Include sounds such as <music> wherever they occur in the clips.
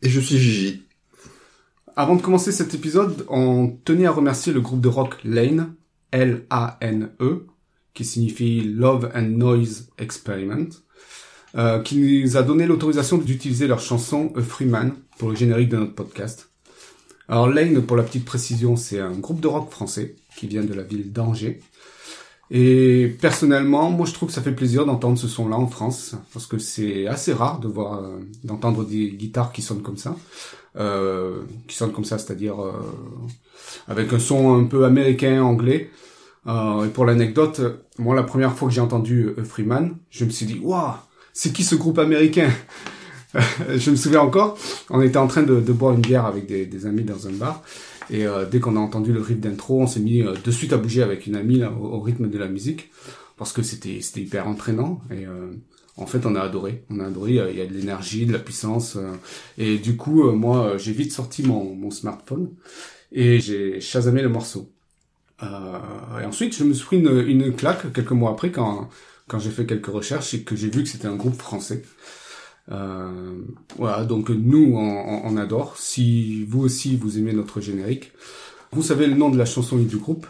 Et je suis Gigi. Avant de commencer cet épisode, on tenait à remercier le groupe de rock Lane, L-A-N-E, qui signifie Love and Noise Experiment, euh, qui nous a donné l'autorisation d'utiliser leur chanson A Free Man pour le générique de notre podcast. Alors Lane, pour la petite précision, c'est un groupe de rock français qui vient de la ville d'Angers. Et personnellement, moi je trouve que ça fait plaisir d'entendre ce son-là en France, parce que c'est assez rare de voir, euh, d'entendre des guitares qui sonnent comme ça, euh, qui sonnent comme ça, c'est-à-dire euh, avec un son un peu américain, anglais. Euh, et pour l'anecdote, moi la première fois que j'ai entendu Freeman, je me suis dit, waouh, c'est qui ce groupe américain? <laughs> Je me souviens encore, on était en train de, boire une bière avec des amis dans un bar, et euh, dès qu'on a entendu le riff d'intro, on s'est mis euh, de suite à bouger avec une amie là, au, rythme de la musique parce que c'était c'était hyper entraînant et euh, en fait on a adoré. On a adoré. Il y a de l'énergie, de la puissance et du coup moi j'ai vite sorti mon, mon smartphone et j'ai chasamé le morceau. et ensuite je me suis pris une, une claque quelques mois après quand quand j'ai fait quelques recherches et que j'ai vu que c'était un groupe français. Euh, voilà, donc nous, on, on, adore. Si vous aussi, vous aimez notre générique, vous savez le nom de la chanson et du groupe.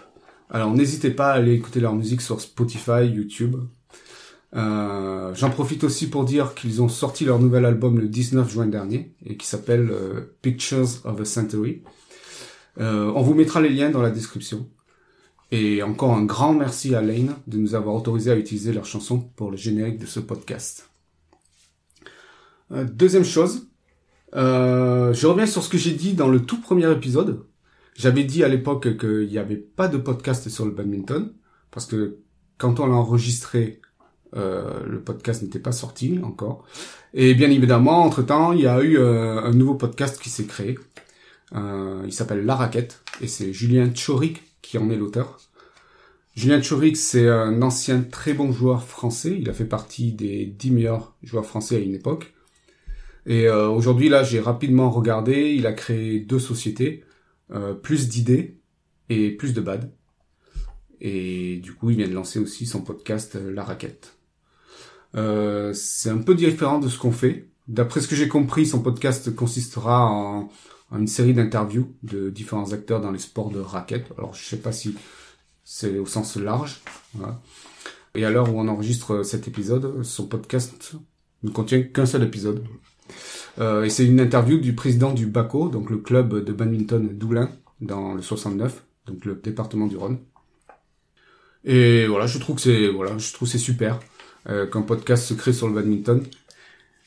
Alors n'hésitez pas à aller écouter leur musique sur Spotify, YouTube. Euh, J'en profite aussi pour dire qu'ils ont sorti leur nouvel album le 19 juin dernier et qui s'appelle euh, Pictures of a Century. Euh, on vous mettra les liens dans la description. Et encore un grand merci à Lane de nous avoir autorisé à utiliser leur chanson pour le générique de ce podcast. Euh, deuxième chose, euh, je reviens sur ce que j'ai dit dans le tout premier épisode. J'avais dit à l'époque qu'il n'y avait pas de podcast sur le badminton, parce que quand on l'a enregistré, euh, le podcast n'était pas sorti encore. Et bien évidemment, entre-temps, il y a eu un nouveau podcast qui s'est créé. Il s'appelle La Raquette, et c'est Julien Tchorik qui en est l'auteur. Julien Tchorik, c'est un ancien très bon joueur français. Il a fait partie des 10 meilleurs joueurs français à une époque. Et euh, aujourd'hui, là, j'ai rapidement regardé. Il a créé deux sociétés, euh, plus d'idées et plus de bad. Et du coup, il vient de lancer aussi son podcast euh, La Raquette. C'est un peu différent de ce qu'on fait. D'après ce que j'ai compris, son podcast consistera en, une série d'interviews de différents acteurs dans les sports de raquette. Alors, je sais pas si c'est au sens large. Et à l'heure où on enregistre cet épisode, son podcast ne contient qu'un seul épisode. Euh, et c'est une interview du président du BACO, donc le club de badminton d'Oulin, dans le 69, donc le département du Rhône. Et voilà, je trouve que c'est voilà, je trouve c'est super euh, qu'un podcast se crée sur le badminton.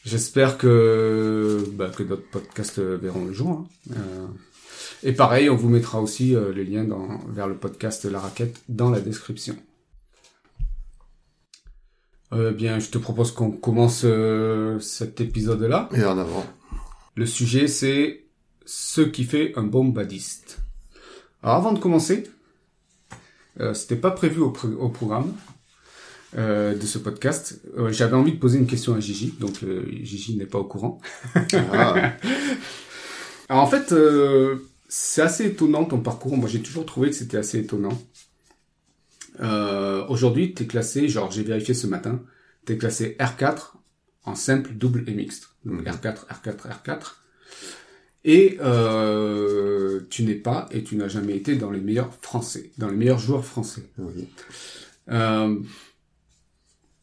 J'espère que bah, que d'autres podcasts verront le jour. Hein. Euh, et pareil, on vous mettra aussi euh, les liens dans, vers le podcast La Raquette dans la description. Euh, bien, je te propose qu'on commence euh, cet épisode-là. Et en avant. Le sujet, c'est ce qui fait un bon badiste. Alors, avant de commencer, euh, c'était pas prévu au, pr au programme euh, de ce podcast. Euh, J'avais envie de poser une question à Gigi, donc euh, Gigi n'est pas au courant. Ah. <laughs> Alors, en fait, c'est assez étonnant ton parcours. Moi, j'ai toujours trouvé que c'était assez étonnant. Euh, Aujourd'hui, t'es classé, genre j'ai vérifié ce matin, t'es classé R4 en simple, double et mixte. Donc R4, R4, R4. Et euh, tu n'es pas et tu n'as jamais été dans les meilleurs français, dans les meilleurs joueurs français. Oui. Euh,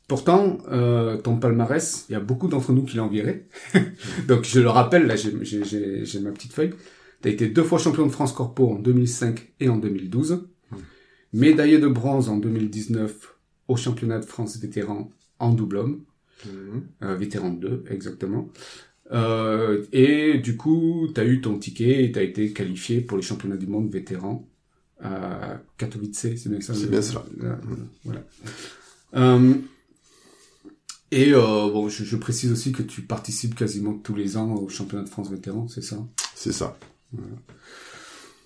pourtant, euh, ton palmarès, il y a beaucoup d'entre nous qui l'envieraient. <laughs> Donc je le rappelle, là j'ai- ma petite feuille. T'as été deux fois champion de France Corpo en 2005 et en 2012. Médaillé de bronze en 2019 au championnat de France vétéran en double homme. Mhm. Euh, vétéran 2, exactement. Euh, et du coup, tu as eu ton ticket et tu as été qualifié pour les championnats du monde vétéran à Katowice, c'est bien ça C'est bien cela. le- Voilà. Euh, Et euh, bon, je, je précise aussi que tu participes quasiment tous les ans au championnat de France vétéran, c'est ça? C'est ça.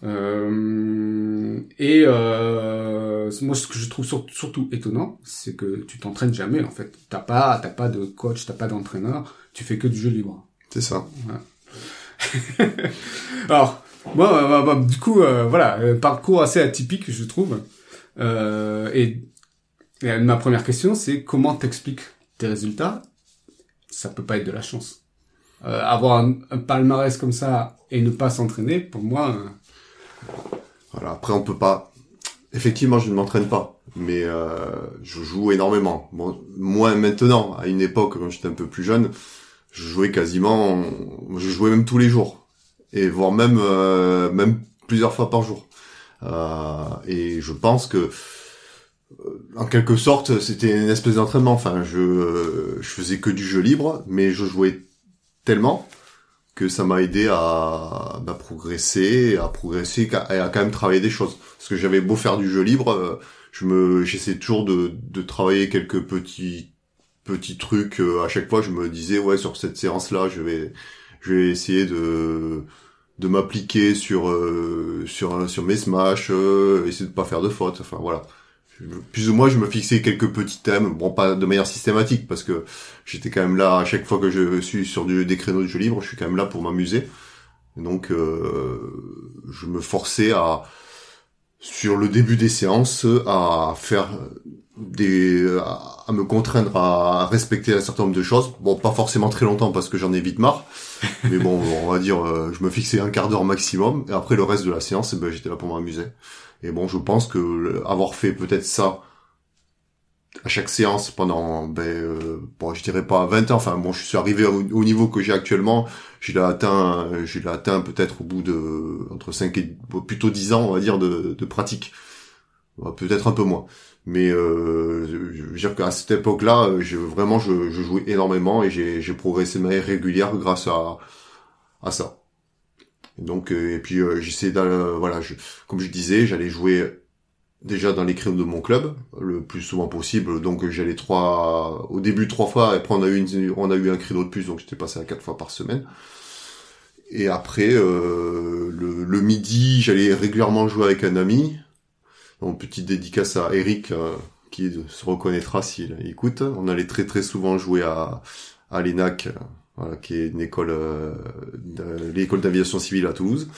Euh, et euh, moi, ce que je trouve sur- surtout étonnant, c'est que tu t'entraînes jamais. En fait, t'as pas, t'as pas de coach, t'as pas d'entraîneur. Tu fais que du jeu libre. C'est ça. <laughs> Alors, moi, bah, bah, du coup, euh, voilà, euh, parcours assez atypique, je trouve. Euh, et, et ma première question, c'est comment t'expliques tes résultats? Ça peut pas être de la chance. Euh, avoir un, un palmarès comme ça et ne pas s'entraîner, pour moi, euh, Voilà. Après, on peut pas. Effectivement, je ne m'entraîne pas, mais euh, je joue énormément. Bon, maintenant. À une époque, quand j'étais un peu plus jeune, je jouais quasiment. Je jouais même tous les jours, et voire même euh, même plusieurs fois par jour. Euh, et je pense que, en quelque sorte, c'était une espèce d'entraînement. Enfin, je faisais que du jeu libre, mais je jouais tellement que ça m'a aidé à bah, progresser, à progresser et à quand même travailler des choses. Parce que j'avais beau faire du jeu libre, euh, je me, j'essaie toujours de, de travailler quelques petits petits trucs. euh, À chaque fois, je me disais ouais sur cette séance-là, je vais je vais essayer de de m'appliquer sur euh, sur sur mes smash, euh, essayer de pas faire de fautes. Enfin voilà. Plus ou moins, je me fixais quelques petits thèmes, bon pas de manière systématique parce que j'étais quand même là à chaque fois que je suis sur du, des créneaux de jeu libre, je suis quand même là pour m'amuser. Donc euh, je me forçais à sur le début des séances à faire des à, à me contraindre à respecter un certain nombre de choses. Bon, pas forcément très longtemps parce que j'en ai vite marre, <laughs> mais bon, on va dire euh, je me fixais un quart d'heure maximum et après le reste de la séance, eh ben, j'étais là pour m'amuser. Et bon, je pense que avoir fait peut-être ça à chaque séance pendant, ben, euh, bon, je dirais pas 20 ans. Enfin, bon, je suis arrivé au, au niveau que j'ai actuellement. Je l'ai atteint, peut-être au bout de entre 5 et plutôt 10 ans, on va dire, de, pratique. Ouais, Peut-être un peu moins. Mais euh, je veux dire qu'à cette époque-là, vraiment, je, je jouais énormément et j'ai j'ai progressé de manière régulière grâce à, à ça. Donc, euh, et puis euh, j'essaie d'aller, voilà, je, comme je disais, j'allais jouer déjà dans les créneaux de mon club le plus souvent possible. Donc j'allais trois, au début trois fois. Et après on a eu une, on a eu un créneau de plus, donc j'étais passé à quatre fois par semaine. Et après euh, le, le midi, j'allais régulièrement jouer avec un ami. Donc petite dédicace à Eric euh, qui se reconnaîtra s'il écoute. On allait très très souvent jouer à à l'ENAC, euh, voilà, qui est une école, euh, l'école d'aviation civile à Toulouse.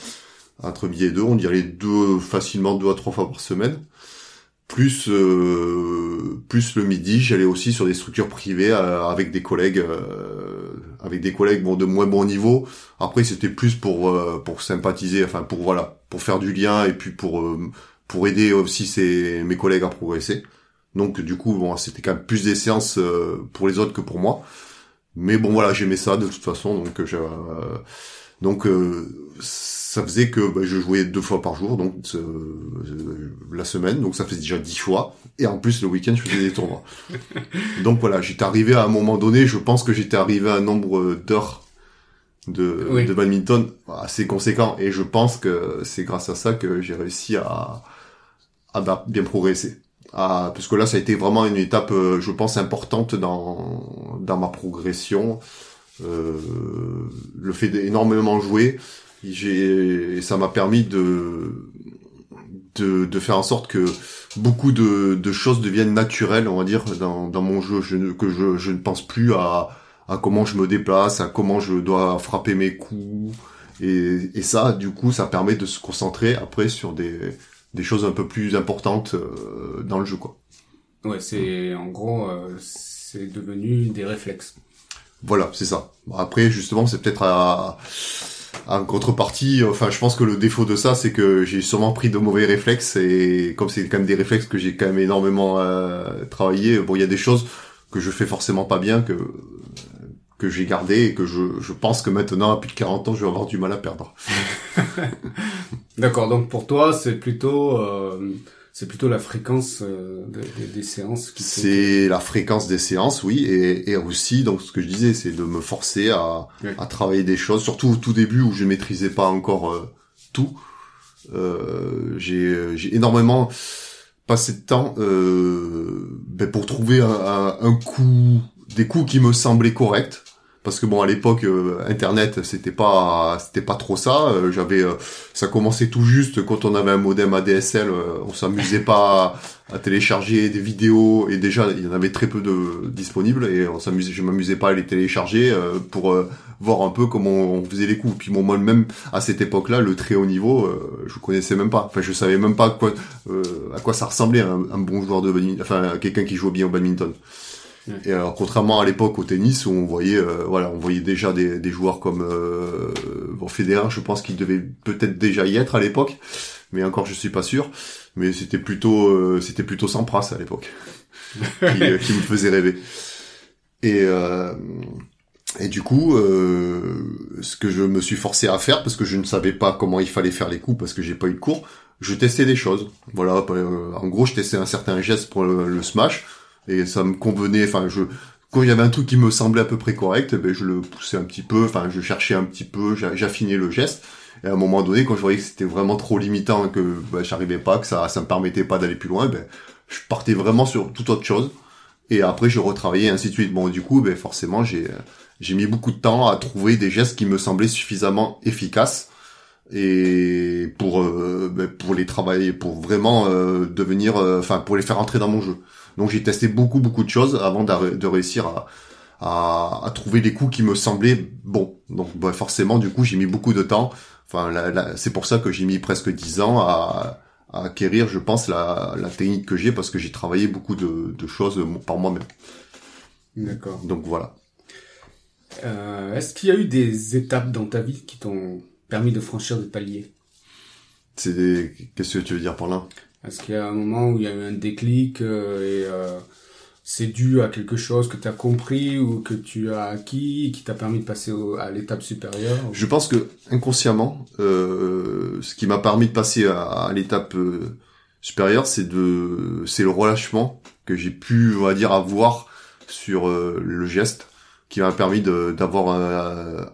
Entre midi et deux, on y allait deux facilement deux à trois fois par semaine. Plus euh, plus le midi j'allais aussi sur des structures privées euh, avec des collègues euh, avec des collègues bon de moins bon niveau. Après c'était plus pour euh, pour sympathiser enfin pour voilà pour faire du lien et puis pour euh, pour aider aussi ces mes collègues à progresser. Donc du coup bon c'était quand même plus des séances pour les autres que pour moi mais bon voilà j'aimais ça de toute façon donc euh, euh, donc euh, ça faisait que bah, je jouais deux fois par jour, donc euh, la semaine, donc ça faisait déjà dix fois. Et en plus le week-end, je faisais des tournois. <laughs> donc voilà, j'étais arrivé à un moment donné, je pense que j'étais arrivé à un nombre d'heures de, Oui. de badminton assez conséquent. Et je pense que c'est grâce à ça que j'ai réussi à, à bien progresser. À, parce que là, ça a été vraiment une étape, euh, je pense, importante dans, dans ma progression. Euh, le fait d'énormément jouer, j'ai, ça m'a permis de, de, de faire en sorte que beaucoup de, de choses deviennent naturelles, on va dire, dans, dans mon jeu, je, que je, je ne pense plus à, à comment je me déplace, à comment je dois frapper mes coups, et, et ça, du coup, ça permet de se concentrer après sur des, des choses un peu plus importantes euh, dans le jeu, quoi. ouais, c'est en gros, euh, c'est devenu des réflexes. Voilà, c'est ça. Après, justement, c'est peut-être à, à contrepartie. Enfin, je pense que le défaut de ça, c'est que j'ai sûrement pris de mauvais réflexes et comme c'est quand même des réflexes que j'ai quand même énormément euh, travaillé. Bon, il y a des choses que je fais forcément pas bien que que j'ai gardé et que je, je pense que maintenant, à plus de 40 ans, je vais avoir du mal à perdre. <laughs> D'accord, donc pour toi, c'est plutôt, euh, c'est plutôt la fréquence euh, des, séances qui C'est la fréquence des séances, oui, et, et aussi, donc ce que je disais, c'est de me forcer à, Oui. à travailler des choses, surtout au tout début où je maîtrisais pas encore euh, tout. Euh, j'ai j'ai énormément passé de temps euh, ben, pour trouver un, un, un coup des coups qui me semblaient corrects. Parce que bon à l'époque euh, internet c'était pas c'était pas trop ça. Euh, j'avais euh, ça commençait tout juste quand on avait un modem ADSL on s'amusait pas à, télécharger des vidéos. Et déjà il y en avait très peu de disponibles. Et on s'amusait je m'amusais pas à les télécharger pour voir un peu comment on faisait les coups. Puis bon moi même à cette époque-là le très haut niveau je connaissais même pas. Enfin je savais même pas à quoi à quoi ça ressemblait un, un bon joueur de badminton enfin quelqu'un qui jouait bien au badminton et alors, contrairement à l'époque au tennis où on voyait, euh, voilà, on voyait déjà des, des joueurs comme euh, bon, Federer, je pense qu'il devait peut-être déjà y être à l'époque, mais encore je suis pas sûr. Mais c'était plutôt, euh, c'était plutôt Sampras à l'époque <laughs> qui, euh, qui, me faisait rêver. Et euh, et du coup, ce que je me suis forcé à faire parce que je ne savais pas comment il fallait faire les coups parce que j'ai pas eu de cours, je testais des choses. Voilà, en gros, je testais un certain geste pour le smash et ça me convenait. Enfin, je quand il y avait un truc qui me semblait à peu près correct, ben je le poussais un petit peu. Enfin, je cherchais un petit peu, j'affinais le geste. Et à un moment donné, quand je voyais que c'était vraiment trop limitant, que ben, j'arrivais pas, que ça ça me permettait pas d'aller plus loin, ben je partais vraiment sur toute autre chose. Et après, je retravaillais ainsi de suite. Bon, du coup, ben forcément, j'ai j'ai mis beaucoup de temps à trouver des gestes qui me semblaient suffisamment efficaces et pour euh, ben, pour les travailler, pour vraiment euh, devenir, euh, enfin pour les faire entrer dans mon jeu. Donc j'ai testé beaucoup beaucoup de choses avant de réussir à, à, à, trouver des coups qui me semblaient bons. Donc bah, forcément du coup j'ai mis beaucoup de temps. Enfin c'est pour ça que j'ai mis presque 10 ans à, à acquérir je pense la, la technique que j'ai parce que j'ai travaillé beaucoup de, de choses par moi-même. D'accord. Donc voilà. Euh, Est-ce qu'il y a eu des étapes dans ta vie qui t'ont permis de franchir des paliers? C'est qu'est-ce que tu veux dire par là? Est-ce qu'il y a un moment où il y a eu un déclic euh, et euh, c'est dû à quelque chose que tu as compris ou que tu as acquis qui t'a permis de passer à l'étape supérieure Je pense que inconsciemment, euh, ce qui m'a permis de passer à, l'étape supérieure, c'est de, c'est le relâchement que j'ai pu, on va dire, avoir sur le geste, qui m'a permis d'avoir un,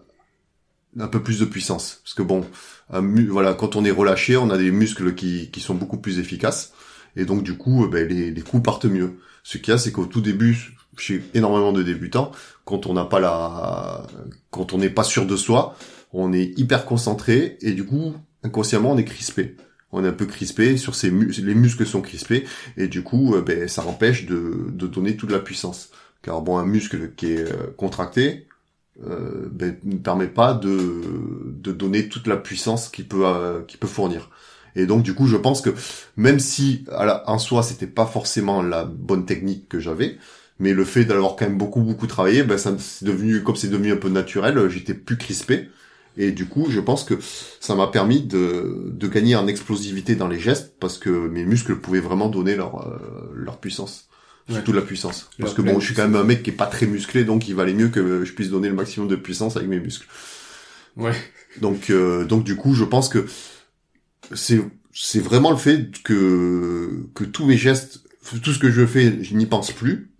un peu plus de puissance. Parce que bon, voilà, quand on est relâché, on a des muscles qui, qui sont beaucoup plus efficaces. Et donc du coup, ben, les, les coups partent mieux. Ce qu'il y a, c'est qu'au tout début, chez énormément de débutants, quand on n'a pas la, quand on n'est pas sûr de soi, on est hyper concentré et du coup, inconsciemment, on est crispé. On est un peu crispé sur ces muscles, les muscles sont crispés et du coup, euh, ben, ça empêche de, de donner toute la puissance. Car bon, un muscle qui est euh, contracté, euh, ben, ne permet pas de, de donner toute la puissance qu'il peut euh, qu'il peut fournir. Et donc du coup, je pense que même si à la, en soi c'était pas forcément la bonne technique que j'avais, mais le fait d'avoir quand même beaucoup beaucoup travaillé, ben ça c'est devenu comme c'est devenu un peu naturel, j'étais plus crispé. Et du coup, je pense que ça m'a permis de, de gagner en explosivité dans les gestes parce que mes muscles pouvaient vraiment donner leur, euh, leur puissance. Surtout la puissance. Parce que bon, je suis quand même un mec qui est pas très musclé, donc il valait mieux que je puisse donner le maximum de puissance avec mes muscles. Ouais. Donc, euh, donc du coup, je pense que c'est c'est vraiment le fait que que tous mes gestes, tout ce que je fais, je n'y pense plus,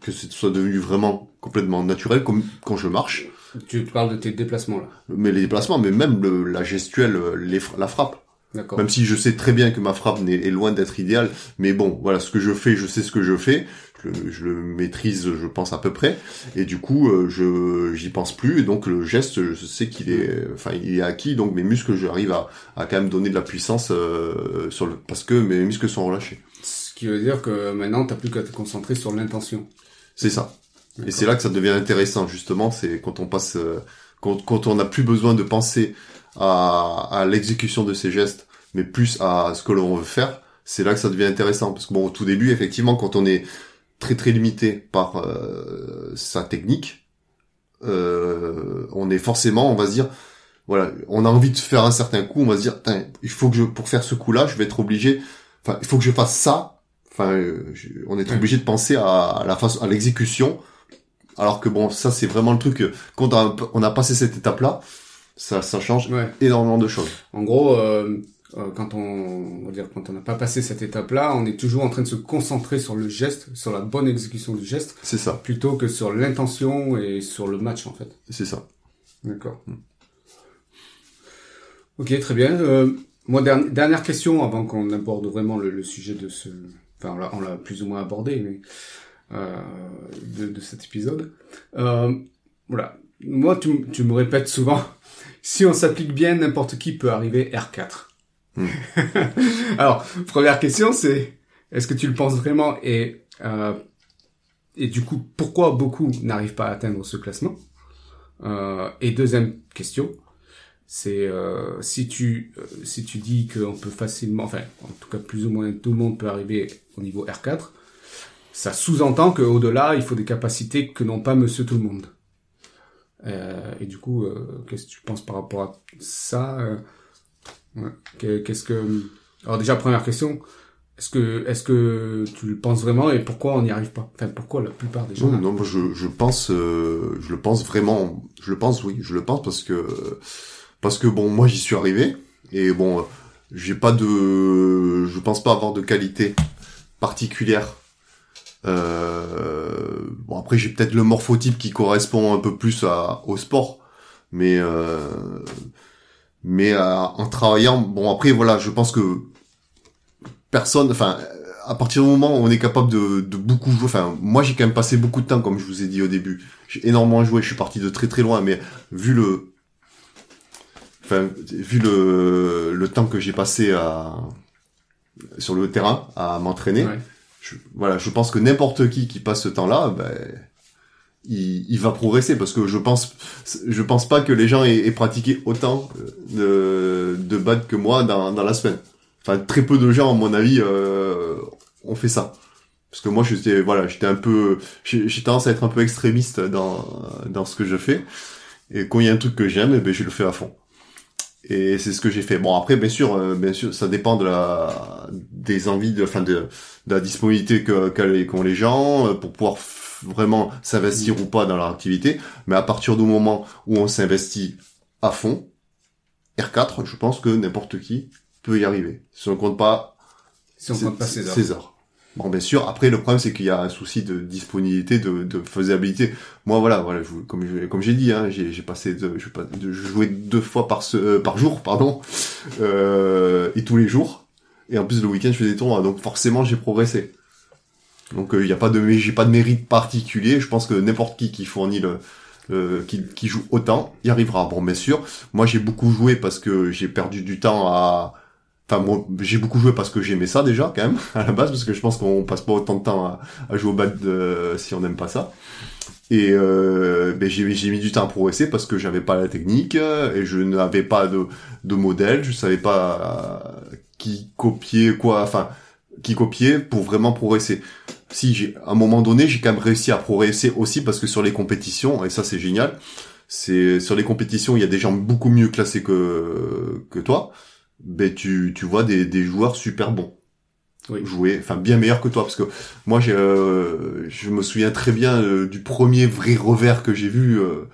que ce soit devenu vraiment complètement naturel, comme quand je marche. Tu parles de tes déplacements là. Mais les déplacements, mais même le, la gestuelle, les, la frappe. Même si je sais très bien que ma frappe est, loin d'être idéale, mais bon, voilà, ce que je fais, je sais ce que je fais, je, le maîtrise, je pense à peu près, et du coup, euh, je j'y pense plus, et donc le geste, je sais qu'il est, enfin, il est acquis, donc mes muscles, j'arrive à, à quand même donner de la puissance euh, sur le, parce que mes muscles sont relâchés. Ce qui veut dire que maintenant, t'as plus qu'à te concentrer sur l'intention. C'est ça. Et c'est là que ça devient intéressant, justement, c'est quand on passe, euh, quand, quand on n'a plus besoin de penser à, à l'exécution de ces gestes, mais plus à ce que l'on veut faire, c'est là que ça devient intéressant. Parce que bon, au tout début, effectivement, quand on est très très limité par euh, sa technique, euh, on est forcément, on va se dire, voilà, on a envie de faire un certain coup, on va se dire, il faut que je, pour faire ce coup-là, je vais être obligé, enfin, il faut que je fasse ça. Enfin, euh, on est obligé de penser à, la face, à l'exécution. Alors que bon, ça c'est vraiment le truc. Quand on a, passé cette étape-là, ça, ça change énormément de choses. En gros, euh, euh, quand on, on va dire, quand on n'a pas passé cette étape-là, on est toujours en train de se concentrer sur le geste, sur la bonne exécution du geste. C'est ça. Plutôt que sur l'intention et sur le match, en fait. C'est ça. D'accord. Hmm. Ok, très bien. Euh, moi, dernière question avant qu'on aborde vraiment le, sujet de ce. Enfin, on l'a plus ou moins abordé, mais euh, de, de, cet épisode. Voilà. Moi, tu, tu me répètes souvent, si on s'applique bien, n'importe qui peut arriver R4. Hmm. <laughs> Alors, première question, c'est est-ce que tu le penses vraiment et euh, et du coup, pourquoi beaucoup n'arrivent pas à atteindre ce classement? Euh, Et deuxième question, c'est euh, si tu euh, si tu dis qu'on peut facilement, enfin en tout cas plus ou moins tout le monde peut arriver au niveau R4, ça sous-entend qu'au-delà il faut des capacités que n'ont pas Monsieur tout le monde. Euh, et du coup, euh, qu'est-ce que tu penses par rapport à ça ouais. Qu'est-ce que alors déjà première question, est-ce que, est-ce que tu le penses vraiment et pourquoi on n'y arrive pas? Enfin, pourquoi la plupart des gens Non, moi je, je pense, euh, je le pense vraiment. Je le pense, oui, je le pense parce que, parce que bon, moi j'y suis arrivé et bon, j'ai pas de, je pense pas avoir de qualité particulière. Euh, bon après j'ai peut-être le morphotype qui correspond un peu plus à, au sport, mais euh, mais euh, en travaillant, bon après voilà, je pense que personne, enfin, à partir du moment où on est capable de, de beaucoup jouer, enfin, moi j'ai quand même passé beaucoup de temps, comme je vous ai dit au début. J'ai énormément joué, je suis parti de très très loin, mais vu le, enfin, vu le, le temps que j'ai passé à, sur le terrain à m'entraîner, je, voilà, je pense que n'importe qui qui passe ce temps-là, ben, il, va progresser parce que je pense, je pense pas que les gens aient, pratiqué autant de, de bad que moi dans, dans la semaine. Enfin, très peu de gens, à mon avis, euh, ont fait ça. Parce que moi, j'étais, voilà, j'étais un peu, j'ai tendance à être un peu extrémiste dans dans ce que je fais. Et quand il y a un truc que j'aime, eh ben je le fais à fond. Et c'est ce que j'ai fait. Bon après, bien sûr, euh, bien sûr, ça dépend de la des envies, de, enfin de, de la disponibilité que qu'ont les gens euh, pour pouvoir vraiment s'investir ou pas dans leur activité. Mais à partir du moment où on s'investit à fond, R4, je pense que n'importe qui peut y arriver. Si on compte pas, si on compte pas César. Bon, bien sûr. Après, le problème, c'est qu'il y a un souci de disponibilité, de, de faisabilité. Moi, voilà, voilà, je, comme comme j'ai dit, hein, j'ai passé de, je, de deux fois par ce, euh, par jour, pardon, <laughs> euh, et tous les jours. Et en plus, le week-end, je fais des tournois, donc forcément, j'ai progressé. Donc, il euh, n'y a pas de, j'ai pas de mérite particulier. Je pense que n'importe qui qui fournit le, euh, qui, qui joue autant, y arrivera. Bon, bien sûr, moi, j'ai beaucoup joué parce que j'ai perdu du temps à Enfin, moi, j'ai beaucoup joué parce que j'aimais ça déjà, quand même, <laughs> à la base, parce que je pense qu'on passe pas autant de temps à, à jouer au bad euh, si on n'aime pas ça. Et euh, ben j'ai, mis du temps à progresser parce que j'avais pas la technique et je n'avais pas de, de modèle, je savais pas qui copier quoi, enfin qui copier pour vraiment progresser. Si j'ai à un moment donné, j'ai quand même réussi à progresser aussi parce que sur les compétitions et ça c'est génial, c'est sur les compétitions il y a des gens beaucoup mieux classés que que toi ben tu, tu vois des, des joueurs super bons oui. jouer, enfin bien meilleurs que toi, parce que moi j'ai, euh, je me souviens très bien euh, du premier vrai revers que j'ai vu euh,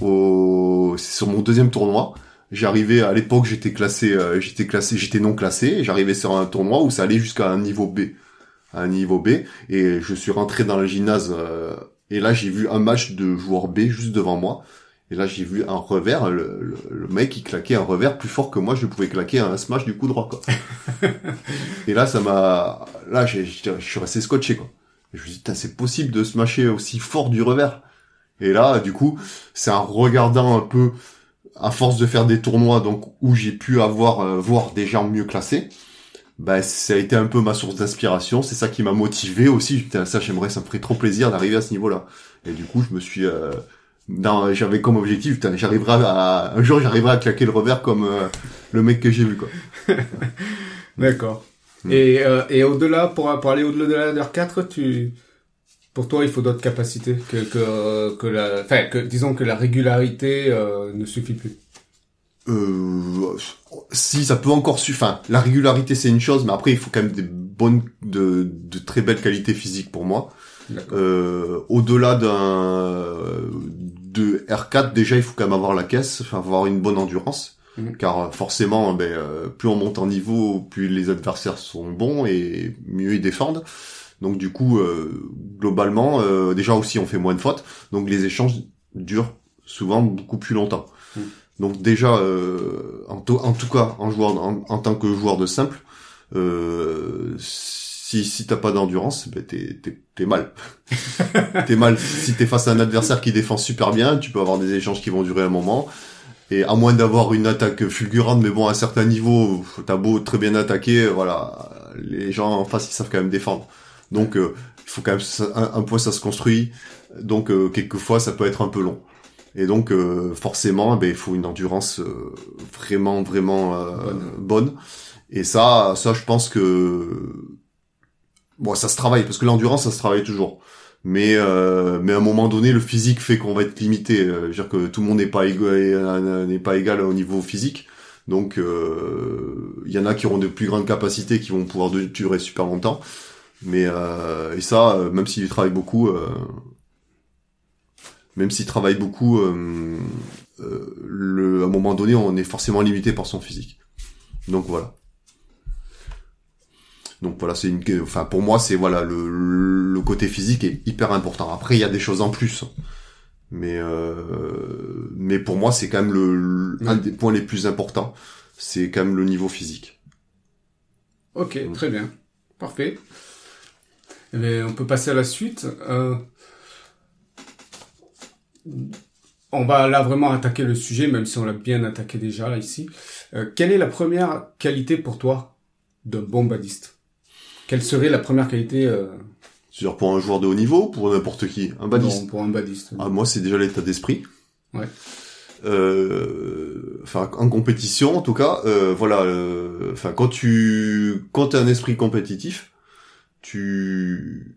au, sur mon deuxième tournoi. J'arrivais à l'époque, j'étais classé, euh, j'étais classé, j'étais non classé. J'arrivais sur un tournoi où ça allait jusqu'à un niveau B, un niveau B, et je suis rentré dans le gymnase. et là, j'ai vu un match de joueurs B juste devant moi. Et là, j'ai vu un revers, le, le, mec qui claquait un revers plus fort que moi, je pouvais claquer un smash du coup droit, quoi. <laughs> et là, ça m'a, là, je suis resté scotché, quoi. Et je me suis dit, c'est possible de smasher aussi fort du revers. Et là, du coup, c'est en regardant un peu, à force de faire des tournois, donc, où j'ai pu avoir, euh, voir des gens mieux classés, bah, ça a été un peu ma source d'inspiration, c'est ça qui m'a motivé aussi, ça, j'aimerais, ça me ferait trop plaisir d'arriver à ce niveau-là. Et du coup, je me suis, euh, j'avais comme objectif, j'arriverai à, un jour j'arriverai à claquer le revers comme euh, le mec que j'ai vu, quoi. <laughs> D'accord. Hmm. Et, euh, et au-delà, pour, pour aller au-delà de R4, tu, pour toi, il faut d'autres capacités que, que, que la, enfin, que, disons que la régularité euh, ne suffit plus. Euh, si ça peut encore suffire. Enfin, la régularité c'est une chose, mais après il faut quand même des bonnes, de, de très belles qualités physiques pour moi. Euh, Au-delà d'un de R4, déjà, il faut quand même avoir la caisse, enfin, avoir une bonne endurance. Mhm. Car euh, forcément, ben, euh, plus on monte en niveau, plus les adversaires sont bons et mieux ils défendent. Donc du coup, euh, globalement, déjà aussi on fait moins de fautes, donc les échanges durent souvent beaucoup plus longtemps. Mhm. Donc déjà, en, en, tout cas, en, joueur, en, tant que joueur de simple, Si si t'as pas d'endurance, ben t'es mal. <laughs> t'es mal. Si t'es face à un adversaire qui défend super bien, tu peux avoir des échanges qui vont durer un moment. Et à moins d'avoir une attaque fulgurante, mais bon, à un certain niveau, t'as beau très bien attaquer, voilà, les gens en face, ils savent quand même défendre. Donc, euh, il faut quand même un, point, ça se construit. Donc, euh, quelquefois, ça peut être un peu long. Et donc, euh, forcément, ben, il faut une endurance vraiment, vraiment bonne. bonne. Et ça, ça, je pense que bon, ça se travaille parce que l'endurance, ça se travaille toujours. Mais euh, mais à un moment donné le physique fait qu'on va être limité. Euh, je veux dire que tout le monde n'est pas égal n'est pas égal au niveau physique. Donc euh, il y en a qui auront de plus grandes capacités qui vont pouvoir durer super longtemps. Mais euh, et ça euh, même s'ils travaillent beaucoup euh, même s'ils travaillent beaucoup le à un moment donné on est forcément limité par son physique. Donc voilà donc voilà, c'est une, enfin pour moi c'est voilà le, le côté physique est hyper important. Après il y a des choses en plus, mais euh, mais pour moi c'est quand même le, un des points les plus importants, c'est quand même le niveau physique. Ok, très bien, parfait. Eh on peut passer à la suite. Euh... On va là vraiment attaquer le sujet, même si on l'a bien attaqué déjà là ici. Euh, quelle est la première qualité pour toi d'un bon badiste? Quelle serait la première qualité euh... cest pour un joueur de haut niveau, pour n'importe qui, un badiste? Non, pour un badiste. Ah, moi, c'est déjà l'état d'esprit. Ouais. Euh, enfin, en compétition, en tout cas, euh, voilà. Euh, enfin, quand tu, quand t'as un esprit compétitif, tu,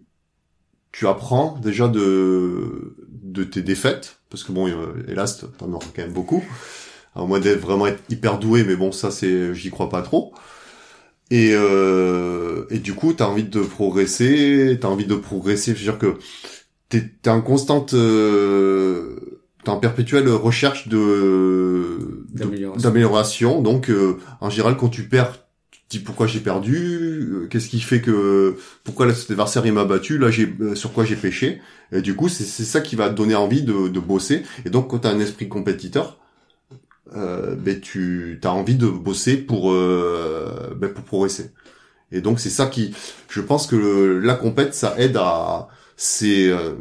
tu apprends déjà de, de tes défaites, parce que bon, hélas, t'en auras quand même beaucoup. À moins d'être vraiment être hyper doué, mais bon, ça, c'est, j'y crois pas trop. Et, euh, et du coup, t'as envie de progresser, t'as envie de progresser. Je veux dire que t'es es en constante, euh, t'es en perpétuelle recherche de d'amélioration. Donc, euh, en général, quand tu perds, tu dis pourquoi j'ai perdu, euh, qu'est-ce qui fait que pourquoi cet adversaire il m'a battu, là j'ai euh, sur quoi j'ai pêché. Et du coup, c'est ça qui va te donner envie de, de bosser. Et donc, quand t'as un esprit compétiteur, euh, ben tu as envie de bosser pour euh, ben pour progresser. Et donc c'est ça qui, je pense que la compète ça aide à, c'est, euh,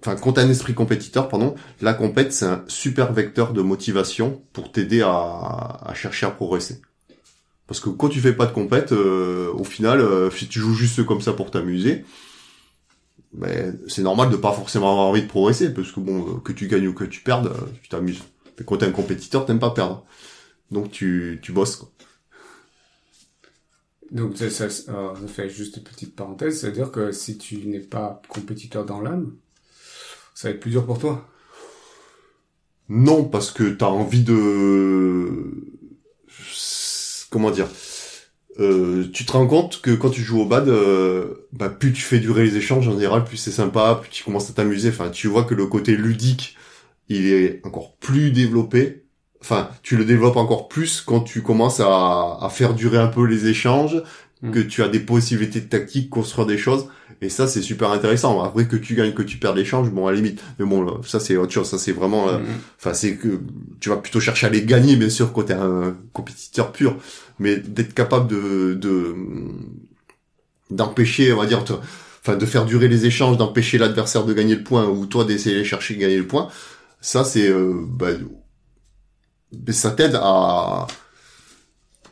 enfin quand t'as un esprit compétiteur, pardon, la compète c'est un super vecteur de motivation pour t'aider à, à chercher à progresser. Parce que quand tu fais pas de compète, euh, au final, euh, si tu joues juste comme ça pour t'amuser, ben, c'est normal de pas forcément avoir envie de progresser, parce que bon, que tu gagnes ou que tu perdes, tu t'amuses. Mais quand t'es un compétiteur, t'aimes pas perdre. Donc tu, tu bosses, quoi. Donc ça, ça, ça, fait juste une petite parenthèse, c'est-à-dire que si tu n'es pas compétiteur dans l'âme, ça va être plus dur pour toi. Non, parce que t'as envie de... Comment dire euh, tu te rends compte que quand tu joues au bad, euh, bah, plus tu fais durer les échanges en général, plus c'est sympa, plus tu commences à t'amuser. Enfin, tu vois que le côté ludique il est encore plus développé. Enfin, tu le développes encore plus quand tu commences à, à faire durer un peu les échanges, mm. que tu as des possibilités de tactique, construire des choses. Et ça, c'est super intéressant. Après que tu gagnes, que tu perds l'échange, bon, à la limite. Mais bon, ça, c'est autre chose. Ça, c'est vraiment, euh, mm. enfin, c'est que tu vas plutôt chercher à les gagner, bien sûr, quand t'es un compétiteur pur. Mais d'être capable de, de, d'empêcher, on va dire, enfin, de faire durer les échanges, d'empêcher l'adversaire de gagner le point, ou toi d'essayer de chercher de gagner le point, ça c'est euh, bah, ça t'aide à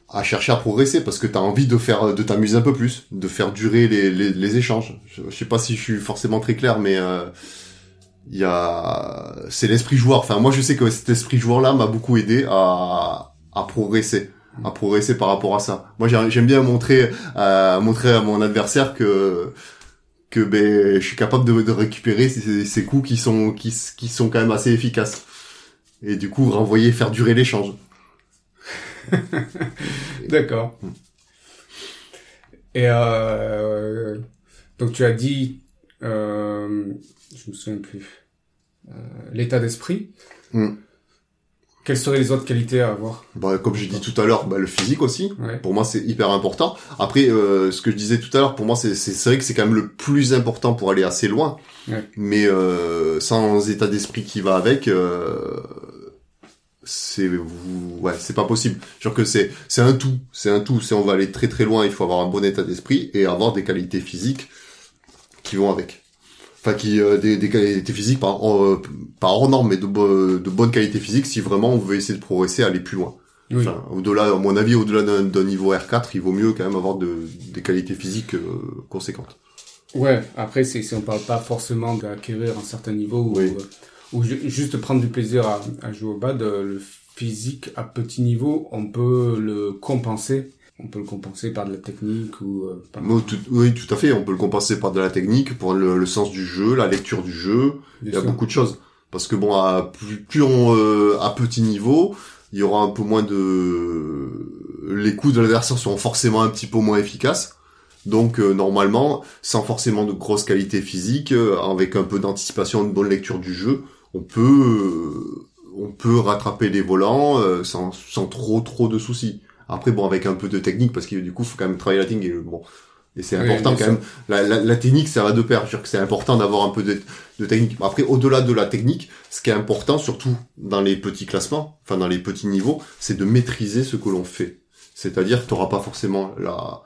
à chercher à progresser parce que tu as envie de faire de t'amuser un peu plus, de faire durer les, les, les échanges. Je, sais pas si je suis forcément très clair, mais euh, il y a c'est l'esprit joueur. Enfin moi je sais que cet esprit joueur là m'a beaucoup aidé à à progresser, à progresser par rapport à ça. Moi j'aime bien montrer à montrer à mon adversaire que que ben je suis capable de, de récupérer ces, ces, coups qui sont qui, qui sont quand même assez efficaces. Et du coup renvoyer faire durer l'échange. <laughs> D'accord. Et euh, donc tu as dit euh, je me souviens plus euh, l'état d'esprit. Mm. Quelles seraient les autres qualités à avoir bah, Comme j'ai dit tout à l'heure, bah, le physique aussi. Pour moi, c'est hyper important. Après, euh, ce que je disais tout à l'heure, pour moi, c'est vrai que c'est quand même le plus important pour aller assez loin. Ouais. Mais euh, sans état d'esprit qui va avec, euh, c'est ouais c'est pas possible genre que c'est c'est un tout c'est un tout c'est on va aller très très loin il faut avoir un bon état d'esprit et avoir des qualités physiques qui vont avec enfin qui euh, des, des qualités physiques euh, pas hors norme mais de, bo- de bonne qualité physique si vraiment on veut essayer de progresser aller plus loin Oui. Enfin, au-delà à mon avis au-delà d'un niveau R4 il vaut mieux quand même avoir de, des qualités physiques euh, conséquentes Ouais, après, c'est, si on parle pas forcément d'acquérir un certain niveau ou, Oui. euh, ou juste prendre du plaisir à, à jouer au bad, le physique à petit niveau, on peut le compenser. On peut le compenser par de la technique ou euh, par... Tout- oui tout à fait on peut le compenser par de la technique pour le, le sens du jeu la lecture du jeu Bien Il y a sûr. beaucoup de choses. Parce que bon, à plus, plus on, euh, à petit niveau, il y aura un peu moins de, les coups de l'adversaire seront forcément un petit peu moins efficaces. Donc euh, normalement, sans forcément de grosses qualités physiques, euh, avec un peu d'anticipation, une bonne lecture du jeu, on peut, euh, on peut rattraper les volants euh, sans, sans trop trop de soucis. Après bon, avec un peu de technique, parce que du coup, faut quand même travailler la technique. Et, bon, et c'est Oui, important quand même. La, la, la technique, ça va de pair. Je veux dire que c'est important d'avoir un peu de, de technique. Après, au-delà de la technique, ce qui est important, surtout dans les petits classements, enfin dans les petits niveaux, c'est de maîtriser ce que l'on fait. C'est-à-dire que tu n'auras pas forcément la,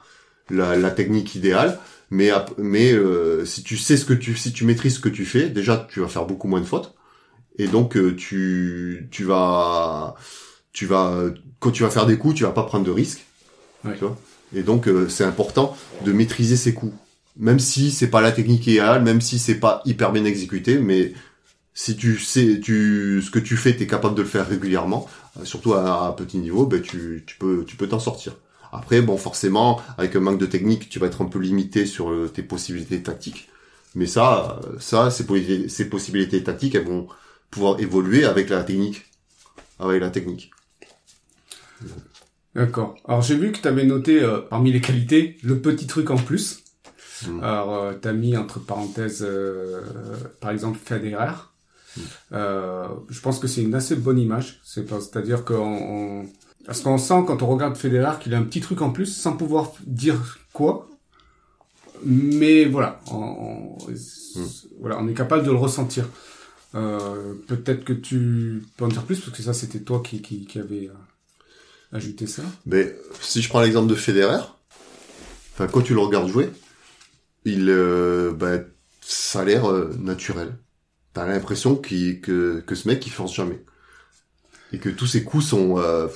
la, la technique idéale, mais, mais euh, si tu sais ce que tu, si tu maîtrises ce que tu fais, déjà tu vas faire beaucoup moins de fautes, et donc euh, tu, tu vas, tu vas, quand tu vas faire des coups, tu vas pas prendre de risques, Ouais. tu vois. Et donc euh, c'est important de maîtriser ses coups, même si c'est pas la technique idéale, même si c'est pas hyper bien exécuté, mais si tu sais, tu, ce que tu fais, tu es capable de le faire régulièrement, euh, surtout à, à petit niveau, ben tu, tu peux, tu peux t'en sortir. Après, bon, forcément, avec un manque de technique, tu vas être un peu limité sur euh, tes possibilités tactiques. Mais ça, ça, ces, ces possibilités tactiques, elles vont pouvoir évoluer avec la technique, avec la technique. D'accord. Alors j'ai vu que tu avais noté euh, parmi les qualités le petit truc en plus. Mm. Alors euh, t'as mis entre parenthèses euh, par exemple Federer. Mm. Euh, je pense que c'est une assez bonne image. C'est pas, c'est-à-dire qu'on on... parce qu'on sent quand on regarde Federer qu'il a un petit truc en plus sans pouvoir dire quoi. Mais voilà, on, on- voilà, on est capable de le ressentir. Euh, peut-être que tu peux en dire plus parce que ça c'était toi qui qui, qui avait ajouté ça. Mais si je prends l'exemple de Federer, enfin quand tu le regardes jouer, il, euh, ben, ça a l'air euh, naturel. T'as l'impression qu'il, que, que ce mec il force jamais et que tous ses coups sont, euh,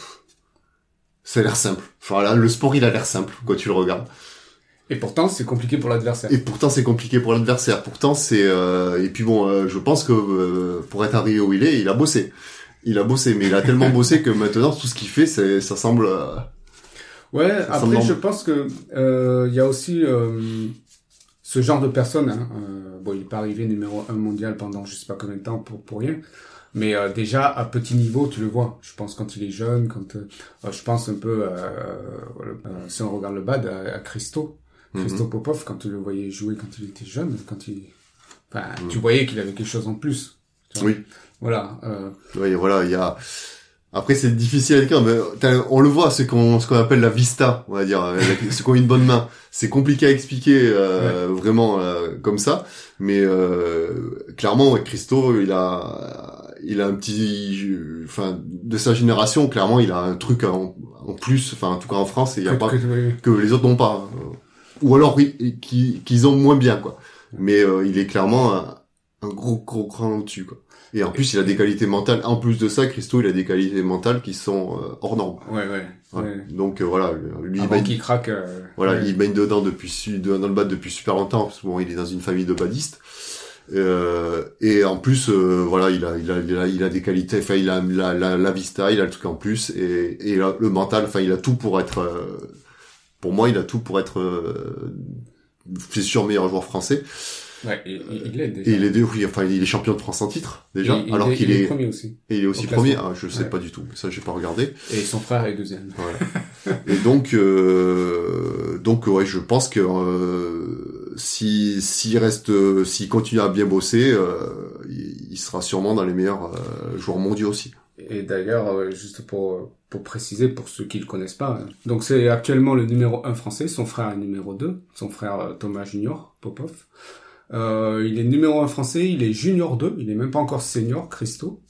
ça a l'air simple. Enfin là, le sport il a l'air simple quand tu le regardes. Et pourtant, c'est compliqué pour l'adversaire. Et pourtant c'est compliqué pour l'adversaire. Pourtant c'est euh, et puis bon, euh, je pense que euh, pour être arrivé où il est, il a bossé. Il a bossé, mais il a tellement <laughs> bossé que maintenant tout ce qu'il fait, c'est, ça semble. euh, Ouais, Ça après, semble- je pense que euh, il y a aussi euh, ce genre de personne. Hein, bon, il est pas arrivé numéro un mondial pendant je sais pas combien de temps pour pour rien. Mais déjà à petit niveau, tu le vois. Je pense quand il est jeune, quand je pense un peu, si on regarde le bad, à, à Christo, mhm. Christo Popov, quand tu le voyais jouer quand il était jeune, quand il, enfin, tu voyais qu'il avait quelque chose en plus. tu vois. Oui. Voilà. Euh, Oui, voilà, il y a. Après, c'est difficile à décrire, mais on le voit, ce qu'on ce qu'on appelle la vista, on va dire, euh, ceux qui ont une bonne main. C'est compliqué à expliquer euh, vraiment euh, comme ça, mais euh, clairement, ouais, Christo, il a il a un petit, enfin, de sa génération, clairement, il a un truc en, en plus, enfin, en tout cas en France, il y a que- pas que- les autres n'ont pas, ou alors oui, qui- qu'ils ont moins bien, quoi. Mais euh, il est clairement un, un gros gros cran au-dessus, quoi. Et en plus, il a des qualités mentales. En plus de ça, Christo, il a des qualités mentales qui sont euh, hors normes. Ouais, ouais. Donc euh, voilà, lui, il baigne, craque. euh, voilà, ouais. il baigne dedans depuis dans le bad depuis super longtemps parce que bon, il est dans une famille de badistes. Euh, et en plus, euh, voilà, il a, il a, il a, il a des qualités. Enfin, il a la, la, la vista, il a le truc en plus et, et la- le mental. Enfin, il a tout pour être. euh, pour moi, il a tout pour être. Euh, c'est sûr meilleur joueur français. Ouais, et- et- il l'est déjà. Et il est, oui, enfin, il est champion de France en titre déjà, Et il alors est- qu'il il est, premier aussi. et il est aussi premier. Ah, je sais Ouais. pas du tout. Ça, j'ai pas regardé. Et son frère est deuxième. Voilà. Et donc, euh, donc ouais, je pense que euh, si s'il reste, s'il continue à bien bosser, euh, il, il sera sûrement dans les meilleurs joueurs mondiaux aussi. Et d'ailleurs, juste pour, pour préciser, pour ceux qui le connaissent pas, hein, donc c'est actuellement le numéro 1 français, son frère est numéro 2, son frère Thomas Junior, Popov. Euh, il est numéro 1 français, il est junior 2, il est même pas encore senior, Christo.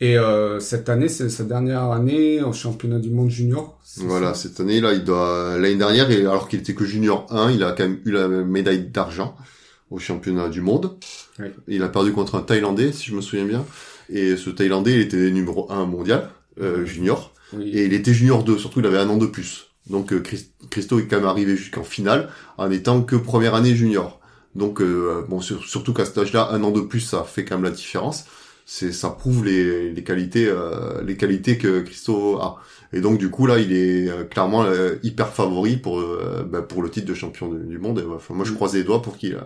Et euh, cette année, c'est sa dernière année au championnat du monde junior. Voilà, ça? Cette année là, il doit l'année dernière, alors qu'il était que junior 1, il a quand même eu la médaille d'argent au championnat du monde. Oui. Il a perdu contre un Thaïlandais, si je me souviens bien. Et ce Thaïlandais, il était numéro 1 mondial euh, junior. Oui. Et il était junior 2, surtout il avait un an de plus. Donc Chris- Christo est quand même arrivé jusqu'en finale en étant que première année junior. Donc euh, bon, sur- surtout qu'à cet âge-là, un an de plus, ça fait quand même la différence. C'est ça prouve les, les qualités euh, les qualités que Christo a. Et donc du coup là, il est euh, clairement euh, hyper favori pour euh, bah, pour le titre de champion du, du monde. Et, enfin, moi, je Mm. croise les doigts pour qu'il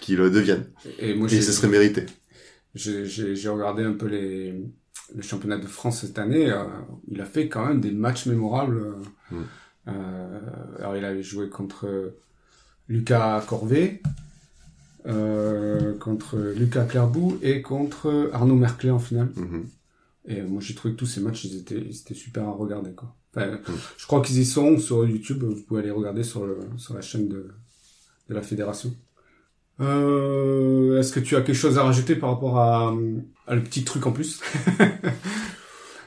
qu'il le devienne. Et moi, Et ce serait mérité. j'ai- regardé un peu les le championnat de France cette année. il a fait quand même des matchs mémorables. Mm. euh, alors, il avait joué contre Lucas Corvet, euh, contre Lucas Clairbout et contre Arnaud Merclé en finale. Mhm. Et moi, j'ai trouvé que tous ces matchs, ils étaient, ils étaient super à regarder, quoi. Enfin, Mm. Je crois qu'ils y sont sur YouTube. Vous pouvez aller regarder sur, le, sur la chaîne de, de la fédération. Euh, Est-ce que tu as quelque chose à rajouter par rapport à, à le petit truc en plus? <laughs>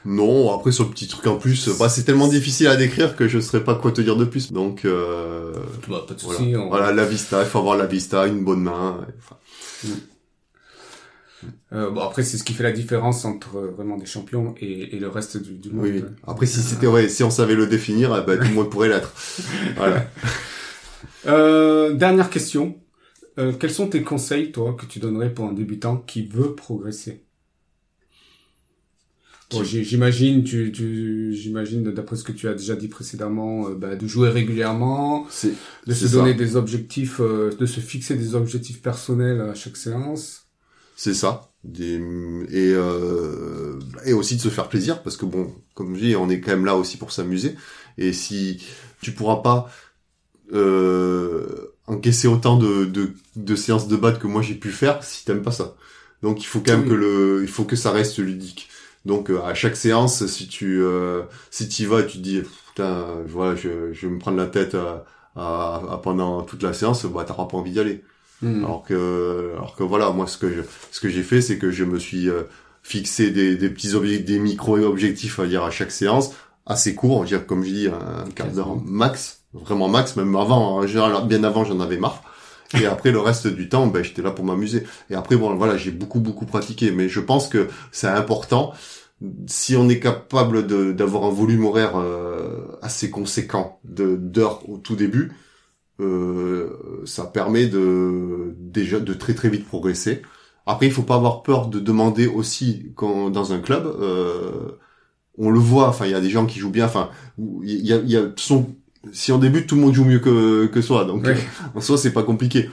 Non, après sur le petit truc en plus, bah, c'est tellement difficile à décrire que je saurais pas quoi te dire de plus. Donc euh, Bah, Pas de voilà. souci. on- voilà, la vista, il faut avoir la vista, une bonne main. Enfin, Euh, bon, après, c'est ce qui fait la différence entre euh, vraiment des champions et, et le reste du, du monde. oui, oui. Après, si c'était ouais, si on savait le définir, eh ben, tout le monde pourrait l'être. <laughs> Voilà. Euh, dernière question. Euh, quels sont tes conseils, toi, que tu donnerais pour un débutant qui veut progresser? Bon, j'imagine, tu, tu, j'imagine, d'après ce que tu as déjà dit précédemment, euh, bah, de jouer régulièrement, de se ça. donner des objectifs, euh, de se fixer des objectifs personnels à chaque séance. c'est ça. Des, et euh, et aussi de se faire plaisir parce que bon, comme je dis, on est quand même là aussi pour s'amuser. Et si tu pourras pas euh, encaisser autant de, de, de séances de batte que moi j'ai pu faire si t'aimes pas ça. Donc il faut quand même Oui. que le, il faut que ça reste ludique. Donc euh, à chaque séance, si tu euh, si tu y vas, et tu te dis putain, voilà, je, je vais me prendre la tête à, à, à pendant toute la séance, bah t'auras pas envie d'y aller. Hmm. Alors que, alors que voilà, moi ce que je, ce que j'ai fait, c'est que je me suis euh, fixé des, des petits objectifs, des micro objectifs à dire à chaque séance, assez court, dire comme je dis un quart d'heure max, vraiment max, même avant, en général, bien avant j'en avais marre. Et après le reste du temps, ben j'étais là pour m'amuser. Et après bon voilà, j'ai beaucoup beaucoup pratiqué, mais je pense que c'est important si on est capable d'avoir un volume horaire euh, assez conséquent d'heures au tout début, euh, ça permet de déjà de très très vite progresser. Après, il faut pas avoir peur de demander aussi quand dans un club. euh, on le voit. Enfin, il y a des gens qui jouent bien. Enfin, il y a, y a son, si on débute, tout le monde joue mieux que que soi. Donc, Ouais. euh, en soi, c'est pas compliqué.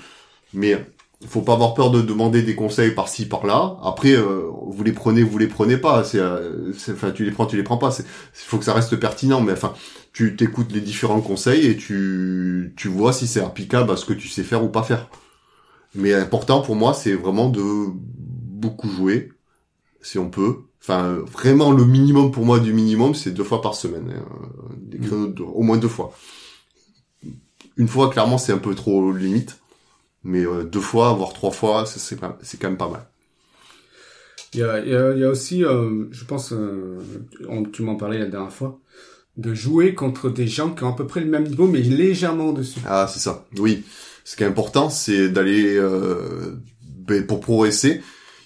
Mais il faut pas avoir peur de demander des conseils par-ci par-là. Après, euh, vous les prenez, vous les prenez pas. C'est, euh, c'est- enfin, tu les prends, tu les prends pas. C'est, il faut que ça reste pertinent. Mais enfin, tu t'écoutes les différents conseils et tu, tu vois si c'est applicable à ce que tu sais faire ou pas faire. Mais important pour moi, c'est vraiment de beaucoup jouer, si on peut. Enfin, vraiment le minimum pour moi du minimum, c'est deux fois par semaine. hein. Des créneaux de- au moins deux fois. Une fois, clairement, c'est un peu trop limite. Mais euh, deux fois, voire trois fois, c'est quand même pas mal. Il y a, il y a, il y a aussi, euh, je pense, euh, on- tu m'en parlais la dernière fois, de jouer contre des gens qui ont à peu près le même niveau, mais légèrement au-dessus. Ah, c'est ça. Oui. Ce qui est important, c'est d'aller euh, ben, pour progresser.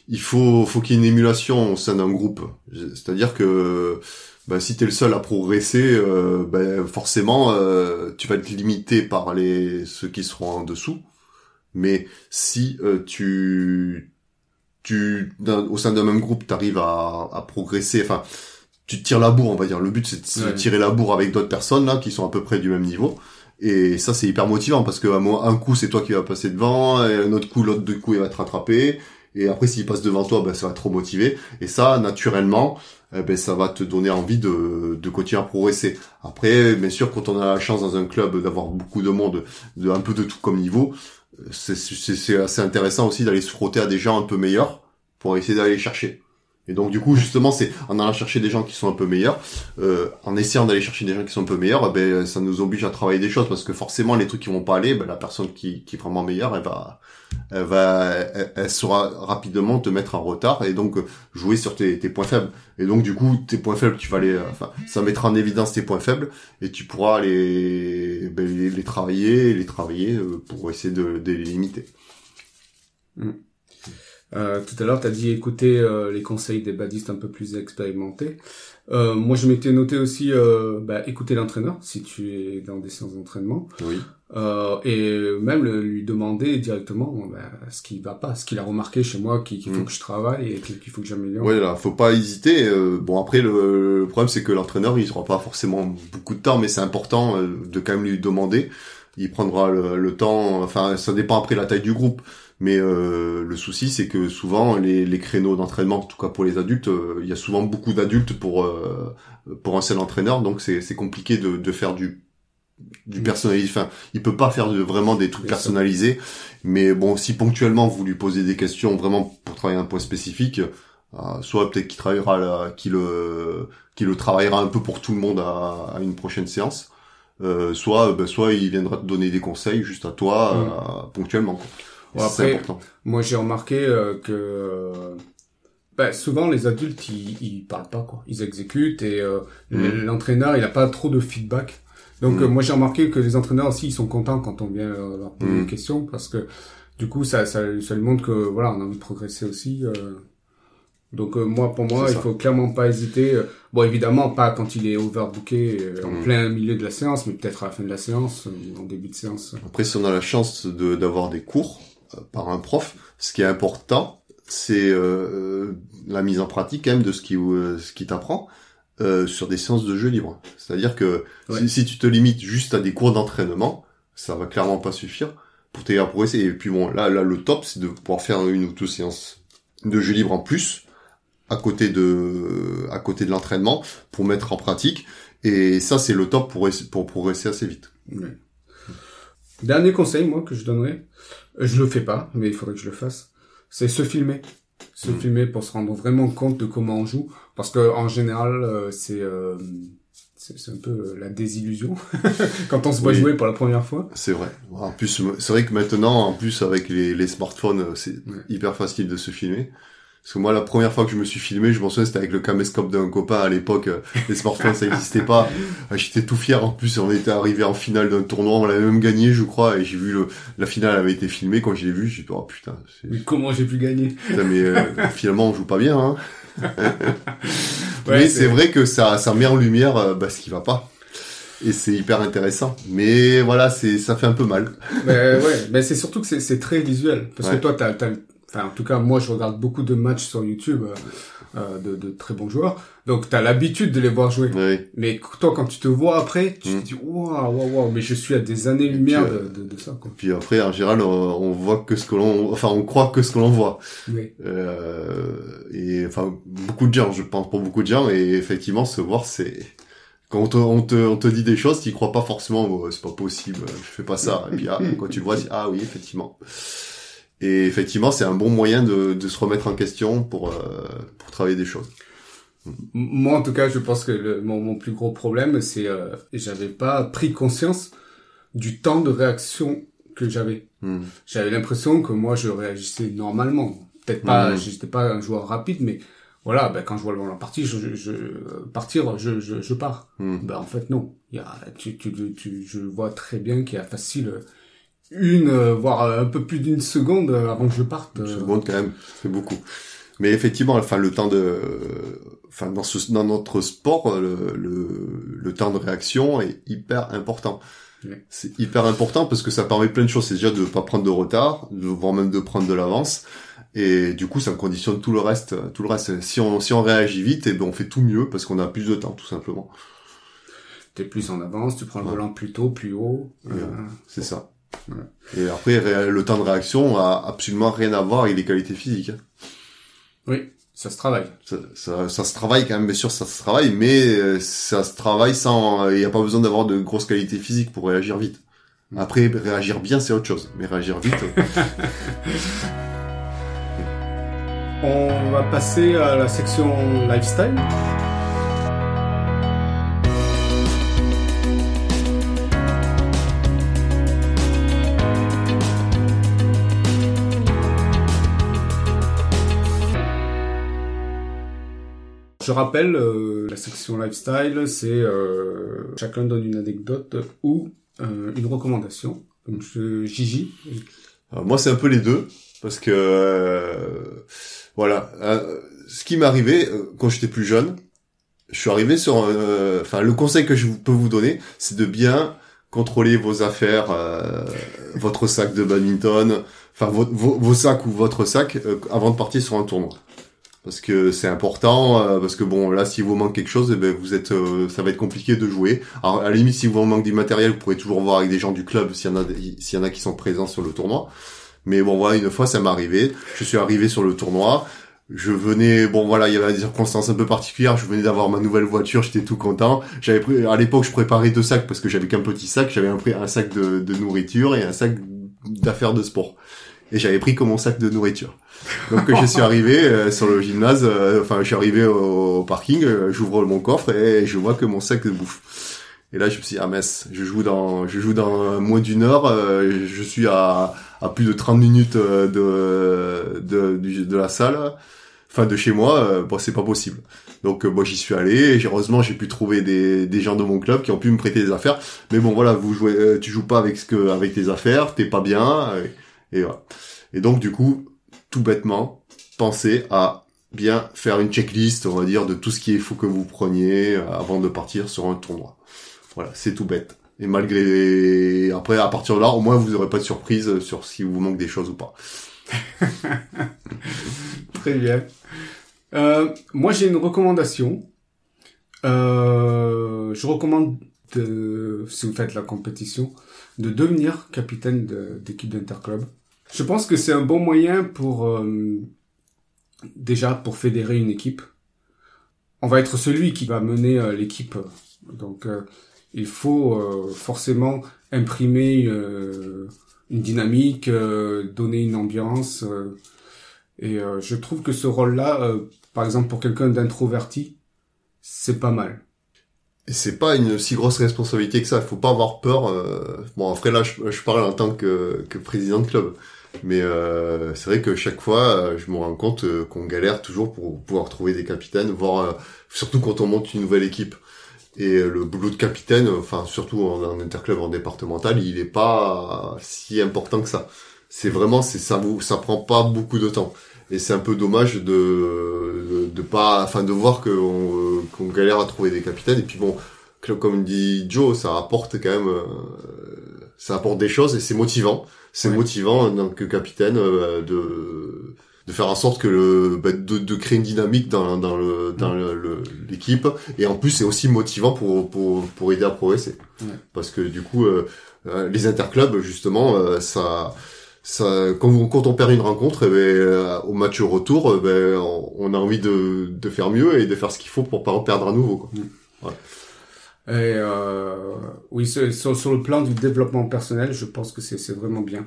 Il faut faut qu'il y ait une émulation au sein d'un groupe. C'est-à-dire que ben, si t'es le seul à progresser, euh, ben, forcément euh, tu vas être limité par les ceux qui seront en dessous. Mais si euh, tu tu dans- au sein d'un même groupe t'arrives à, à progresser, enfin tu tires la bourre, on va dire. Le but c'est de, Ouais. tirer la bourre avec d'autres personnes là qui sont à peu près du même niveau. Et ça, c'est hyper motivant parce que un coup, c'est toi qui vas passer devant, et un autre coup, l'autre coups, il va te rattraper. Et après, s'il passe devant toi, ben, ça va te remotiver. Et ça, naturellement, eh ben, ça va te donner envie de, de continuer à progresser. Après, bien sûr, quand on a la chance dans un club d'avoir beaucoup de monde, de un peu de tout comme niveau, c'est- c'est assez intéressant aussi d'aller se frotter à des gens un peu meilleurs pour essayer d'aller chercher. Et donc du coup justement c'est en allant chercher des gens qui sont un peu meilleurs, euh, en essayant d'aller chercher des gens qui sont un peu meilleurs, ben ça nous oblige à travailler des choses parce que forcément les trucs qui vont pas aller, ben, la personne qui, qui est vraiment meilleure, elle va elle va elle, saura rapidement te mettre en retard et donc jouer sur tes, tes, points faibles. Et donc du coup tes points faibles tu vas les enfin ça mettra en évidence tes points faibles et tu pourras les ben, les, travailler les travailler euh, pour essayer de, de les limiter. Mm. Euh, tout à l'heure, tu as dit écouter euh, les conseils des badistes un peu plus expérimentés. Euh, moi, je m'étais noté aussi euh, bah, écouter l'entraîneur si tu es dans des séances d'entraînement. Oui. Euh, et même le, lui demander directement bah, ce qui va pas, ce qu'il a remarqué chez moi, qu'il faut mm. que je travaille et qu'il faut que j'améliore. Oui, là, faut pas hésiter. bon, après, le, le problème, c'est que l'entraîneur, il aura pas forcément beaucoup de temps, mais c'est important de quand même lui demander. Il prendra le, le temps. Enfin, ça dépend après la taille du groupe. Mais euh, le souci, c'est que souvent les, les créneaux d'entraînement, en tout cas pour les adultes, euh, il y a souvent beaucoup d'adultes pour euh, pour un seul entraîneur, donc c'est c'est compliqué de, de faire du du personnalisé. Enfin, il peut pas faire de, vraiment des trucs personnalisés. Mais bon, si ponctuellement vous lui posez des questions vraiment pour travailler un point spécifique, soit peut-être qu'il travaillera, qu'il le qu'il le travaillera un peu pour tout le monde à, à une prochaine séance. Euh, soit ben, soit il viendra te donner des conseils juste à toi ponctuellement. Quoi après, moi j'ai remarqué euh, que ben, souvent les adultes ils, ils parlent pas quoi, ils exécutent et euh, mm. l'entraîneur il a pas trop de feedback. Donc mm. moi j'ai remarqué que les entraîneurs aussi ils sont contents quand on vient leur poser mm. des questions parce que du coup ça, ça ça lui montre que voilà on a envie de progresser aussi. Donc moi pour moi il faut clairement pas hésiter. Bon évidemment pas quand il est overbooké en plein milieu de la séance, mais peut-être à la fin de la séance, en début de séance. Après si on a la chance de d'avoir des cours, par un prof. Ce qui est important, c'est euh, la mise en pratique quand même de ce qui euh, ce qui t'apprend euh, sur des séances de jeu libre. C'est-à-dire que si, tu te limites juste à des cours d'entraînement, ça va clairement pas suffire pour t'aider à progresser. Et puis bon, là, là, le top, c'est de pouvoir faire une auto-séance de jeu libre en plus à côté de à côté de l'entraînement pour mettre en pratique. Et ça, c'est le top pour pour progresser assez vite. Dernier conseil, moi, que je donnerais, je le fais pas, mais il faudrait que je le fasse. C'est se filmer. Se hmm. filmer pour se rendre vraiment compte de comment on joue. Parce que en général, euh, c'est euh, c'est un peu euh, la désillusion <laughs> quand on se voit jouer pour la première fois. C'est vrai. En plus, c'est vrai que maintenant, en plus avec les, les smartphones, c'est hyper facile de se filmer. Parce que moi, la première fois que je me suis filmé, je m'en souviens, c'était avec le caméscope d'un copain à l'époque. Euh, les smartphones, ça n'existait pas. <laughs> Ah, j'étais tout fier. En plus, on était arrivé en finale d'un tournoi. On l'avait même gagné, je crois. Et j'ai vu le, la finale avait été filmée. Quand je l'ai vu, j'ai dit, oh putain. Mais comment j'ai pu gagner? mais euh, <laughs> finalement, on joue pas bien, hein. <laughs> mais c'est vrai que ça, ça met en lumière euh, bah, ce qui va pas et c'est hyper intéressant. Mais voilà, c'est ça fait un peu mal. mais ouais, mais c'est surtout que c'est très visuel parce que toi t'as as, en tout cas, moi, je regarde beaucoup de matchs sur YouTube euh, euh, de, de, très bons joueurs. Donc, tu as l'habitude de les voir jouer. Mais toi, quand tu te vois après, tu te mm. dis, waouh, waouh, waouh, mais je suis à des années-lumière de, de, de, ça. Quoi. Puis après, en général, on, voit que ce que l'on... Enfin, on croit que ce que l'on voit. Oui. Euh, et enfin, beaucoup de gens, je pense pour beaucoup de gens, et effectivement, se voir, c'est... Quand on te, on te, on te dit des choses, tu crois pas forcément, oh, c'est pas possible, je fais pas ça. Et puis, ah, quand tu le vois, tu dis, ah oui, effectivement. Et effectivement, c'est un bon moyen de, de, se remettre en question pour, euh, pour travailler des choses. Moi, en tout cas, je pense que le, mon, mon, plus gros problème, c'est euh, j'avais pas pris conscience du temps de réaction que j'avais. Hmm. J'avais l'impression que moi, je réagissais normalement. Peut-être pas, hmm. j'étais pas un joueur rapide, mais voilà, ben, quand je vois le ballon partir, je, je, partir, je, je, je pars. Hmm. Ben, en fait, non. Il y a, tu, tu, tu, je vois très bien qu'il y a facile une, euh, voire euh, un peu plus d'une seconde euh, avant que je parte. Une seconde quand même, c'est beaucoup. Mais effectivement, enfin le temps de, enfin dans ce, dans notre sport, le, le, le temps de réaction est hyper important. C'est hyper important parce que ça permet plein de choses. C'est déjà de pas prendre de retard, de, voire même de prendre de l'avance. Et du coup, ça conditionne tout le reste. Tout le reste. Si on si on réagit vite, et eh ben on fait tout mieux parce qu'on a plus de temps, tout simplement. T'es plus en avance, tu prends le volant plus tôt, plus haut. c'est ça. Et après, le temps de réaction a absolument rien à voir avec les qualités physiques. Hein. Oui, ça se travaille. Ça, ça, ça, se travaille quand même, bien sûr, ça se travaille, mais euh, ça se travaille sans... Il n'y a pas besoin d'avoir de grosses qualités physiques pour réagir vite. Mm. Après, réagir bien, c'est autre chose. Mais réagir vite... <laughs> On va passer à la section lifestyle. Je rappelle, euh, la section lifestyle, c'est euh, chacun donne une anecdote ou euh, une recommandation. Donc, Gigi, Alors, moi, c'est un peu les deux, parce que voilà, ce qui m'est arrivé quand j'étais plus jeune, je suis arrivé sur, enfin, le conseil que je peux vous donner, c'est de bien contrôler vos affaires, votre sac de badminton, enfin vos, sacs ou votre sac avant de partir sur un tournoi. Parce que c'est important, euh, parce que bon là si vous manque quelque chose, eh ben, vous êtes, euh, ça va être compliqué de jouer. Alors à la limite si vous manque du matériel, vous pourrez toujours voir avec des gens du club s'il y en a, s'il y en a qui sont présents sur le tournoi. Mais bon voilà, une fois ça m'est arrivé, je suis arrivé sur le tournoi, je venais, bon voilà, il y avait des circonstances un peu particulières, je venais d'avoir ma nouvelle voiture, j'étais tout content. J'avais à l'époque je préparais deux sacs parce que j'avais qu'un petit sac, j'avais un, sac de nourriture et un sac d'affaires de sport. Et j'avais pris comme mon sac de nourriture. Donc je suis arrivé euh, sur le gymnase, euh, enfin je suis arrivé au, parking, euh, j'ouvre mon coffre et je vois que mon sac de bouffe. Et là je me suis dit, ah mince, je joue dans, je joue dans moins d'une heure, euh, je suis à, à plus de 30 minutes euh, de, de, de la salle, enfin de chez moi, bon c'est pas possible. Donc moi j'y suis allé, et heureusement j'ai pu trouver des, des gens de mon club qui ont pu me prêter des affaires. Mais bon voilà, vous jouez, tu joues pas avec ce que, avec tes affaires, t'es pas bien, et voilà. Et donc du coup, tout bêtement, pensez à bien faire une checklist, on va dire, de tout ce qu'il faut que vous preniez euh, avant de partir sur un tournoi. Voilà, c'est tout bête. Et malgré, après, à partir de là, au moins, vous n'aurez pas de surprise sur si vous manque des choses ou pas. <laughs> Très bien. Euh, moi, j'ai une recommandation. Euh, je recommande, de, si vous faites la compétition, de devenir capitaine d'équipe d'interclub. Je pense que c'est un bon moyen pour, euh, déjà, pour fédérer une équipe. On va être celui qui va mener euh, l'équipe. Donc, euh, il faut euh, forcément imprimer euh, une dynamique, donner une ambiance. et je trouve que ce rôle-là, par exemple pour quelqu'un d'introverti, c'est pas mal. C'est pas une si grosse responsabilité que ça. Il faut pas avoir peur. euh, Bon, après là, je, je parle en tant que, que président de club. Mais euh, c'est vrai que chaque fois, euh, je me rends compte euh, qu'on galère toujours pour pouvoir trouver des capitaines, voire euh, surtout quand on monte une nouvelle équipe. Et euh, le boulot de capitaine, enfin surtout en, en interclub, en départemental, il est pas si important que ça. C'est vraiment, c'est ça, vous, ça prend pas beaucoup de temps. Et c'est un peu dommage de, de, de pas, enfin de voir que on, euh, qu'on galère à trouver des capitaines. Et puis bon, comme dit Joe, ça apporte quand même, euh, ça apporte des choses et c'est motivant. C'est Ouais. motivant en tant que capitaine euh, de de faire en sorte que le bah, de, de créer une dynamique dans dans le dans le- le- l'équipe et en plus c'est aussi motivant pour pour pour aider à progresser Ouais. parce que du coup euh, euh, les interclubs justement euh, ça ça quand, on- quand on perd une rencontre eh ben, euh, au match retour eh ben, on, a envie de de faire mieux et de faire ce qu'il faut pour pas en perdre à nouveau quoi. Et euh, oui, sur, sur, le plan du développement personnel, je pense que c'est vraiment bien.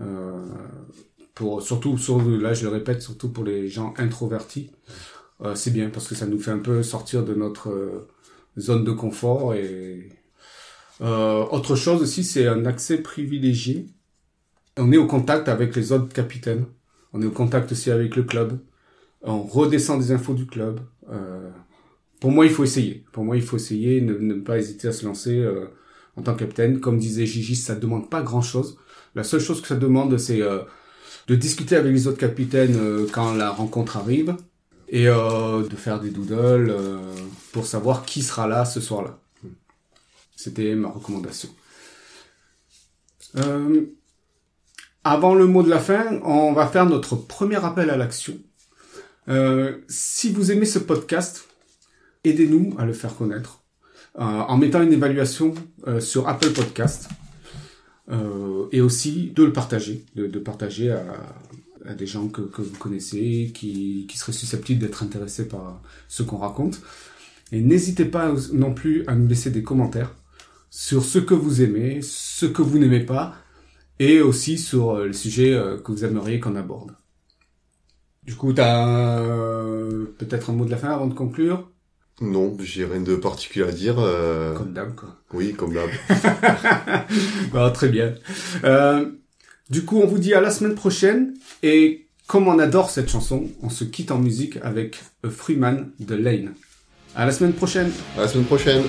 Euh, pour surtout sur là, je le répète, surtout pour les gens introvertis, euh, c'est bien parce que ça nous fait un peu sortir de notre euh, zone de confort et euh, autre chose aussi, c'est un accès privilégié. On est au contact avec les autres capitaines. On est au contact aussi avec le club. On redescend des infos du club. Euh, pour moi, il faut essayer. Pour moi, il faut essayer, ne, pas hésiter à se lancer euh, en tant que capitaine. Comme disait Gigi, ça demande pas grand-chose. La seule chose que ça demande, c'est euh, de discuter avec les autres capitaines quand la rencontre arrive et de faire des doodles pour savoir qui sera là ce soir-là. C'était ma recommandation. Avant le mot de la fin, on va faire notre premier appel à l'action. Euh, si vous aimez ce podcast, aidez-nous à le faire connaître euh, en mettant une évaluation euh, sur Apple Podcast et aussi de le partager, de, partager à, des gens que, vous connaissez, qui seraient susceptibles d'être intéressés par ce qu'on raconte. Et n'hésitez pas non plus à nous laisser des commentaires sur ce que vous aimez, ce que vous n'aimez pas, et aussi sur euh, le sujet euh, que vous aimeriez qu'on aborde. Du coup, t'as euh, peut-être un mot de la fin avant de conclure? Non, j'ai rien de particulier à dire. euh, Comme d'hab, quoi. Oui, comme d'hab. <laughs> Bah, très bien. Euh, du coup, on vous dit à la semaine prochaine. Et comme on adore cette chanson, on se quitte en musique avec A Freeman de Lane. À la semaine prochaine. À la semaine prochaine.